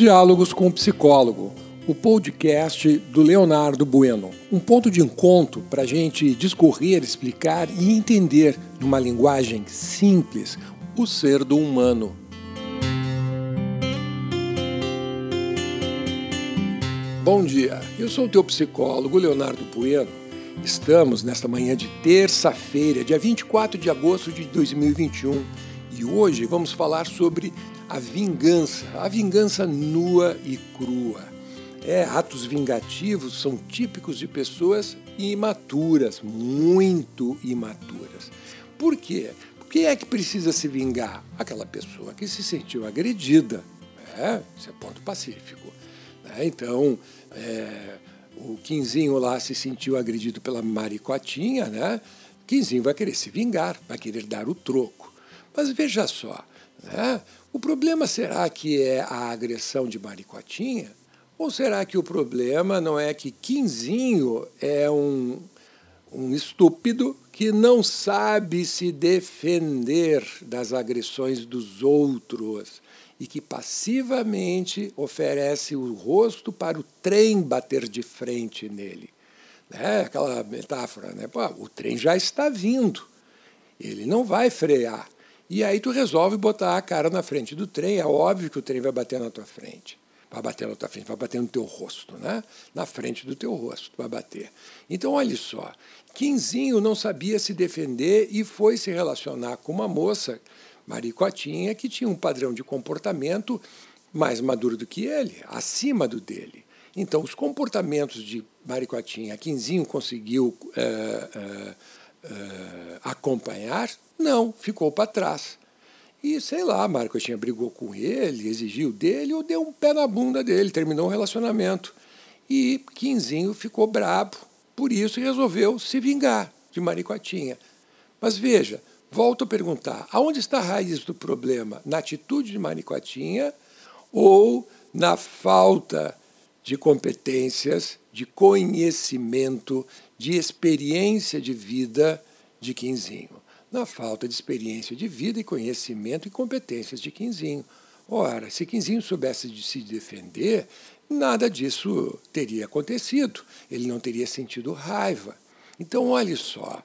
Diálogos com o Psicólogo, o podcast do Leonardo Bueno. Um ponto de encontro para a gente discorrer, explicar e entender, numa linguagem simples, o ser do humano. Bom dia, eu sou o teu psicólogo Leonardo Bueno. Estamos nesta manhã de terça-feira, dia 24 de agosto de 2021, e hoje vamos falar sobre a vingança, a vingança nua e crua. É, atos vingativos são típicos de pessoas imaturas, muito imaturas. Por quê? Quem é que precisa se vingar? Aquela pessoa que se sentiu agredida. É, isso é ponto pacífico. Né? Então, é, o Quinzinho lá se sentiu agredido pela Maricotinha, né? Quinzinho vai querer se vingar, vai querer dar o troco. Mas veja só, né? o problema será que é a agressão de Maricotinha? Ou será que o problema não é que Quinzinho é um, um estúpido que não sabe se defender das agressões dos outros e que passivamente oferece o rosto para o trem bater de frente nele? Né? Aquela metáfora, né? Pô, o trem já está vindo, ele não vai frear. E aí tu resolve botar a cara na frente do trem, é óbvio que o trem vai bater na tua frente. Vai bater na tua frente, vai bater no teu rosto, né? Na frente do teu rosto vai bater. Então, olha só, Quinzinho não sabia se defender e foi se relacionar com uma moça, Maricotinha, que tinha um padrão de comportamento mais maduro do que ele, acima do dele. Então, os comportamentos de Maricotinha, Quinzinho conseguiu é, é, é, acompanhar, não, ficou para trás. E sei lá, Marco tinha brigou com ele, exigiu dele ou deu um pé na bunda dele, terminou o relacionamento. E Quinzinho ficou brabo, por isso resolveu se vingar de Maricotinha. Mas veja, volto a perguntar: aonde está a raiz do problema? Na atitude de Maricotinha ou na falta de competências, de conhecimento, de experiência de vida de Quinzinho? Na falta de experiência de vida e conhecimento e competências de Quinzinho. Ora, se Quinzinho soubesse de se defender, nada disso teria acontecido. Ele não teria sentido raiva. Então, olhe só,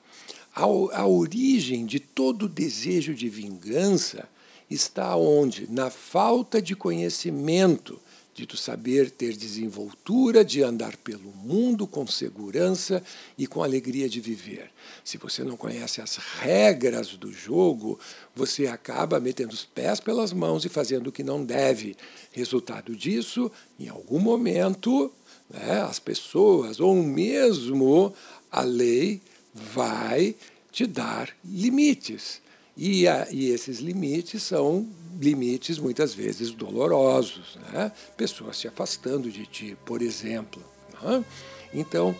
a, a origem de todo desejo de vingança está onde? Na falta de conhecimento de tu saber ter desenvoltura, de andar pelo mundo com segurança e com alegria de viver. Se você não conhece as regras do jogo, você acaba metendo os pés pelas mãos e fazendo o que não deve. Resultado disso, em algum momento, né, as pessoas ou mesmo a lei vai te dar limites. E, a, e esses limites são limites muitas vezes dolorosos, né? pessoas se afastando de ti, por exemplo. Né? Então,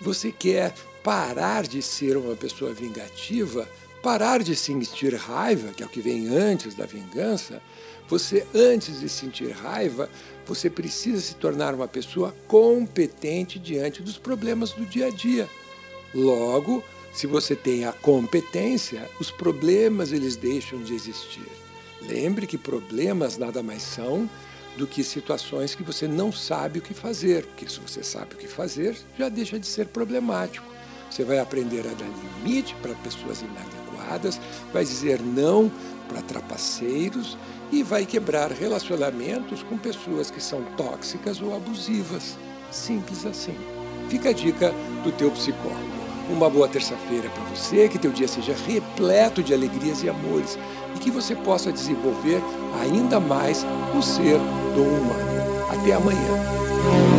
você quer parar de ser uma pessoa vingativa, parar de sentir raiva, que é o que vem antes da vingança. Você, antes de sentir raiva, você precisa se tornar uma pessoa competente diante dos problemas do dia a dia. Logo, se você tem a competência, os problemas eles deixam de existir. Lembre que problemas nada mais são do que situações que você não sabe o que fazer, porque se você sabe o que fazer, já deixa de ser problemático. Você vai aprender a dar limite para pessoas inadequadas, vai dizer não para trapaceiros e vai quebrar relacionamentos com pessoas que são tóxicas ou abusivas. Simples assim. Fica a dica do teu psicólogo. Uma boa terça-feira para você, que teu dia seja repleto de alegrias e amores e que você possa desenvolver ainda mais o ser do humano. Até amanhã.